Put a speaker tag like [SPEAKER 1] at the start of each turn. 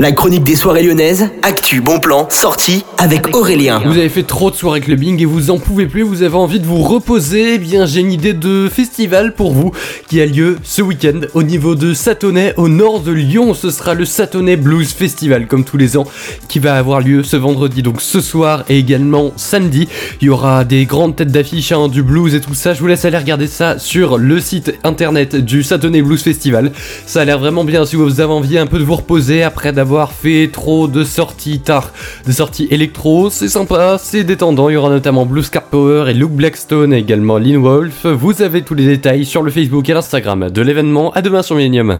[SPEAKER 1] La chronique des soirées lyonnaises, actu, bon plan, sortie avec Aurélien.
[SPEAKER 2] Vous avez fait trop de soirées clubbing et vous en pouvez plus, vous avez envie de vous reposer, eh bien j'ai une idée de festival pour vous qui a lieu ce week-end au niveau de Satonnet au nord de Lyon. Ce sera le Satonnet Blues Festival comme tous les ans qui va avoir lieu ce vendredi, donc ce soir et également samedi. Il y aura des grandes têtes d'affiche, hein, du blues et tout ça. Je vous laisse aller regarder ça sur le site internet du Satonnet Blues Festival. Ça a l'air vraiment bien si vous avez envie un peu de vous reposer après d'avoir fait trop de sorties tard, de sorties électro, c'est sympa, c'est détendant, il y aura notamment Blue Scar Power et Luke Blackstone et également Lynn Wolf. Vous avez tous les détails sur le Facebook et l'Instagram de l'événement. À demain sur Millennium.